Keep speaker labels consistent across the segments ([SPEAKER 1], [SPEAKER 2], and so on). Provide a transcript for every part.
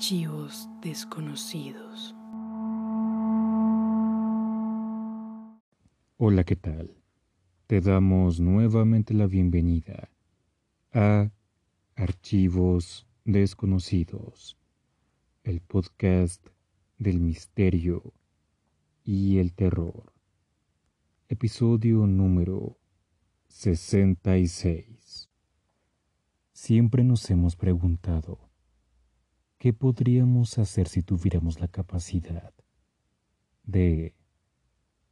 [SPEAKER 1] Archivos desconocidos.
[SPEAKER 2] Hola, ¿qué tal? Te damos nuevamente la bienvenida a Archivos desconocidos, el podcast del misterio y el terror. Episodio número 66. Siempre nos hemos preguntado, ¿Qué podríamos hacer si tuviéramos la capacidad de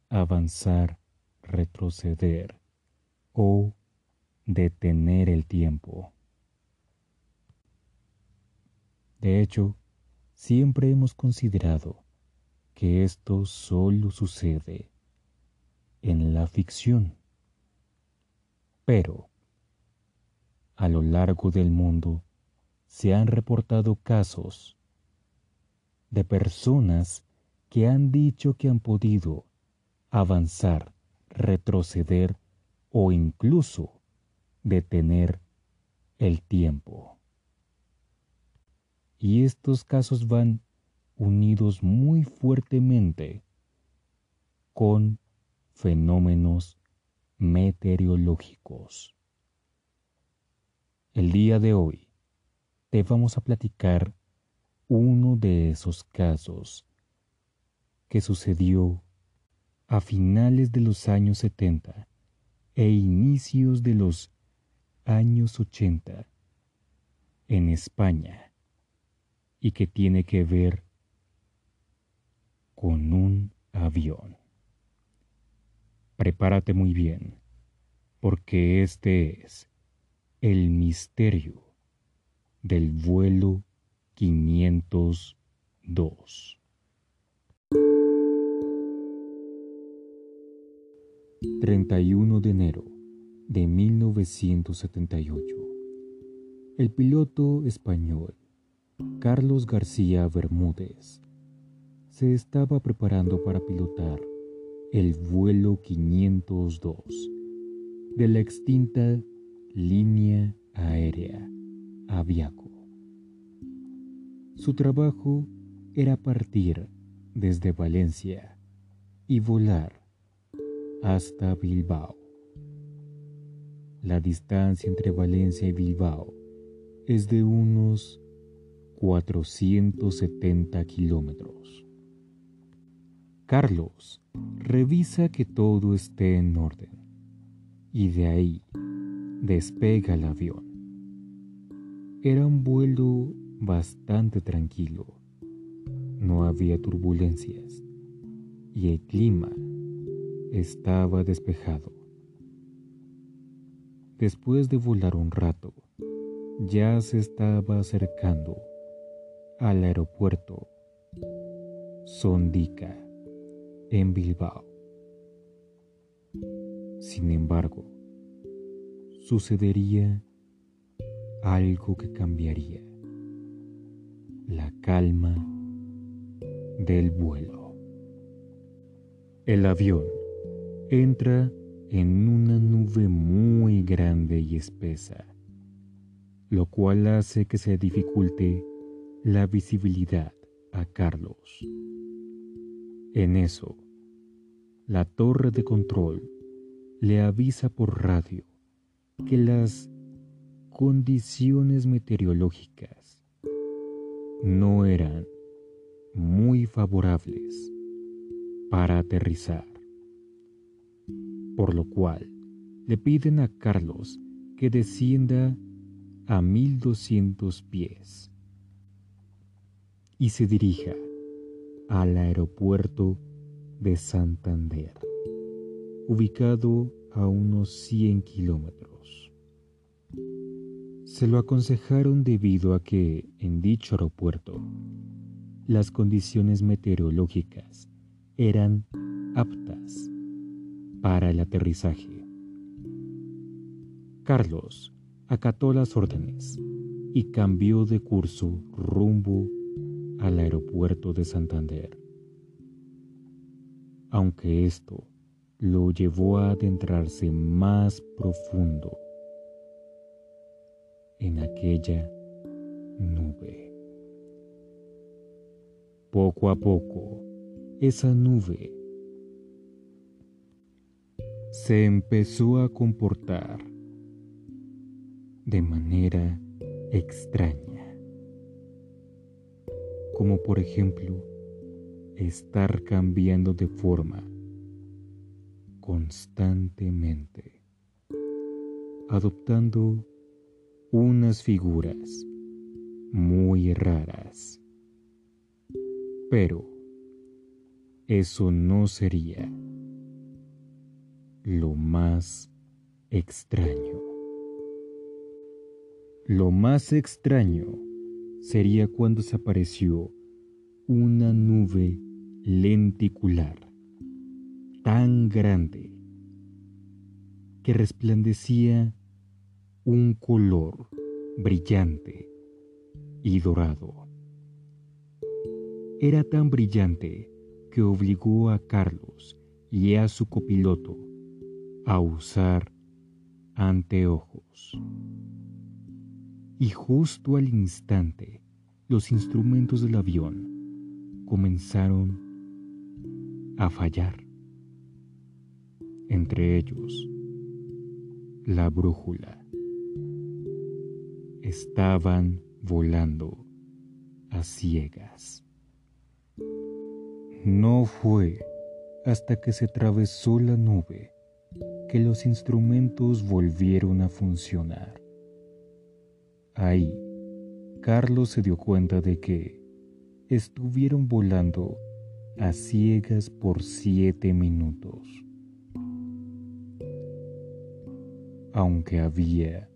[SPEAKER 2] avanzar, retroceder o detener el tiempo? De hecho, siempre hemos considerado que esto solo sucede en la ficción. Pero, a lo largo del mundo, se han reportado casos de personas que han dicho que han podido avanzar, retroceder o incluso detener el tiempo. Y estos casos van unidos muy fuertemente con fenómenos meteorológicos. El día de hoy te vamos a platicar uno de esos casos que sucedió a finales de los años 70 e inicios de los años 80 en España y que tiene que ver con un avión. Prepárate muy bien, porque este es el misterio del vuelo 502. ...31 de enero de 1978... ...el piloto español... ...Carlos García Bermúdez... ...se estaba preparando para pilotar... ...el vuelo 502... ...de la extinta línea aérea Aviaco. Su trabajo era partir desde Valencia y volar hasta Bilbao. La distancia entre Valencia y Bilbao es de unos 470 kilómetros. Carlos revisa que todo esté en orden y de ahí despega el avión. Era un vuelo bastante tranquilo. No había turbulencias y el clima estaba despejado. Después de volar un rato, ya se estaba acercando al aeropuerto Sondica en Bilbao. Sin embargo, sucedería algo que cambiaría. La calma del vuelo. El avión entra en una nube muy grande y espesa, lo cual hace que se dificulte la visibilidad a Carlos. En eso, la torre de control le avisa por radio que las condiciones meteorológicas no eran muy favorables para aterrizar, por lo cual le piden a Carlos que descienda a 1200 pies y se dirija al aeropuerto de Santander, ubicado a unos 100 kilómetros. Se lo aconsejaron debido a que en dicho aeropuerto las condiciones meteorológicas eran aptas para el aterrizaje. Carlos acató las órdenes y cambió de curso rumbo al aeropuerto de Santander. Aunque esto lo llevó a adentrarse más profundo en aquella nube. poco a poco esa nube se empezó a comportar de manera extraña, como por ejemplo estar cambiando de forma constantemente, adoptando unas figuras muy raras. Pero eso no sería lo más extraño. Lo más extraño sería cuando se apareció una nube lenticular tan grande que resplandecía un color brillante y dorado. Era tan brillante que obligó a Carlos y a su copiloto a usar anteojos. Y justo al instante, los instrumentos del avión comenzaron a fallar. Entre ellos, la brújula. Estaban volando a ciegas. No fue hasta que se atravesó la nube que los instrumentos volvieron a funcionar. Ahí, Carlos se dio cuenta de que estuvieron volando a ciegas por siete minutos. Aunque había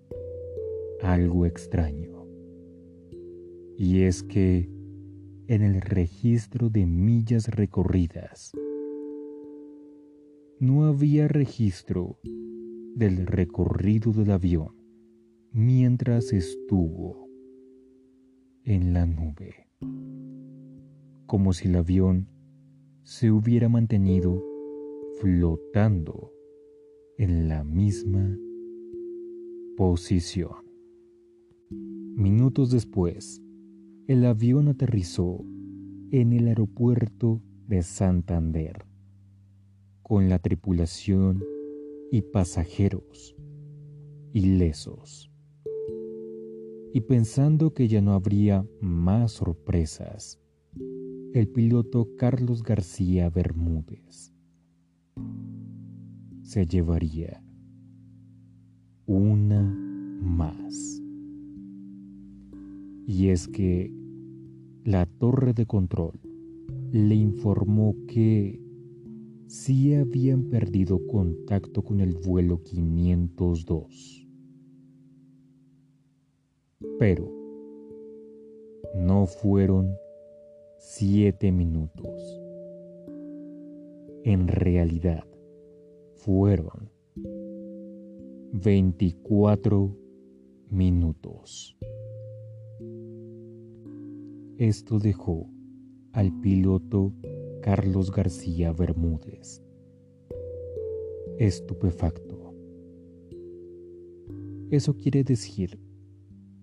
[SPEAKER 2] algo extraño. Y es que en el registro de millas recorridas, no había registro del recorrido del avión mientras estuvo en la nube, como si el avión se hubiera mantenido flotando en la misma posición. Minutos después, el avión aterrizó en el aeropuerto de Santander con la tripulación y pasajeros ilesos. Y pensando que ya no habría más sorpresas, el piloto Carlos García Bermúdez se llevaría una Y es que la torre de control le informó que sí habían perdido contacto con el vuelo 502. Pero no fueron siete minutos. En realidad fueron 24 minutos. Esto dejó al piloto Carlos García Bermúdez. Estupefacto. Eso quiere decir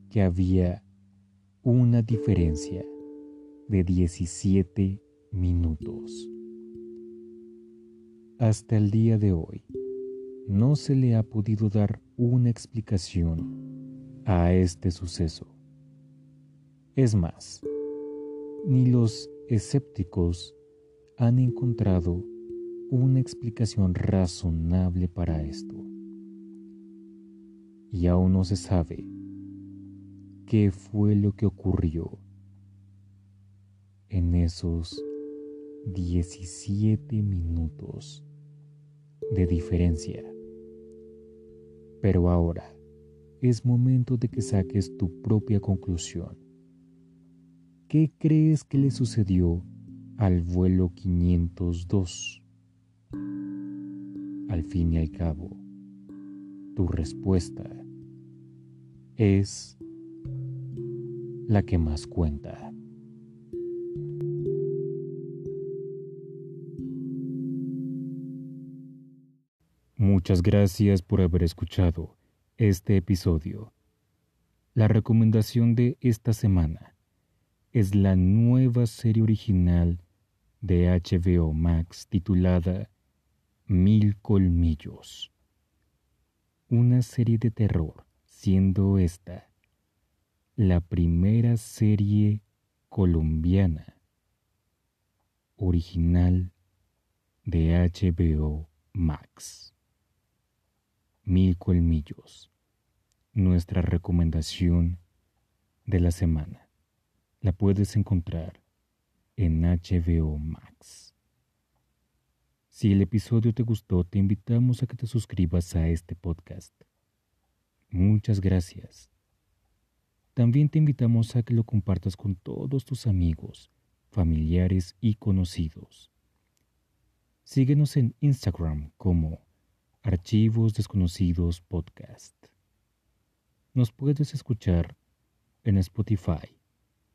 [SPEAKER 2] que había una diferencia de 17 minutos. Hasta el día de hoy, no se le ha podido dar una explicación a este suceso. Es más, ni los escépticos han encontrado una explicación razonable para esto. Y aún no se sabe qué fue lo que ocurrió en esos 17 minutos de diferencia. Pero ahora es momento de que saques tu propia conclusión. ¿Qué crees que le sucedió al vuelo 502. Al fin y al cabo, tu respuesta es la que más cuenta. Muchas gracias por haber escuchado este episodio. La recomendación de esta semana es la nueva serie original de HBO Max titulada Mil Colmillos. Una serie de terror, siendo esta la primera serie colombiana original de HBO Max. Mil colmillos. Nuestra recomendación de la semana. La puedes encontrar en HBO Max. Si el episodio te gustó, te invitamos a que te suscribas a este podcast. Muchas gracias. También te invitamos a que lo compartas con todos tus amigos, familiares y conocidos. Síguenos en Instagram como Archivos Desconocidos Podcast. Nos puedes escuchar en Spotify,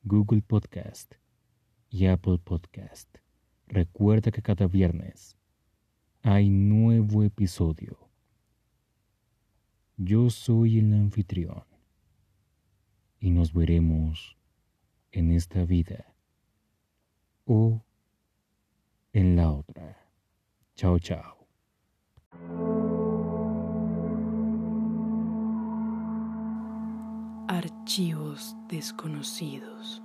[SPEAKER 2] Google Podcast y Apple Podcast. Recuerda que cada viernes hay nuevo episodio. Yo soy el anfitrión y nos veremos en esta vida o en la otra. Chao, chao.
[SPEAKER 1] Archivos desconocidos.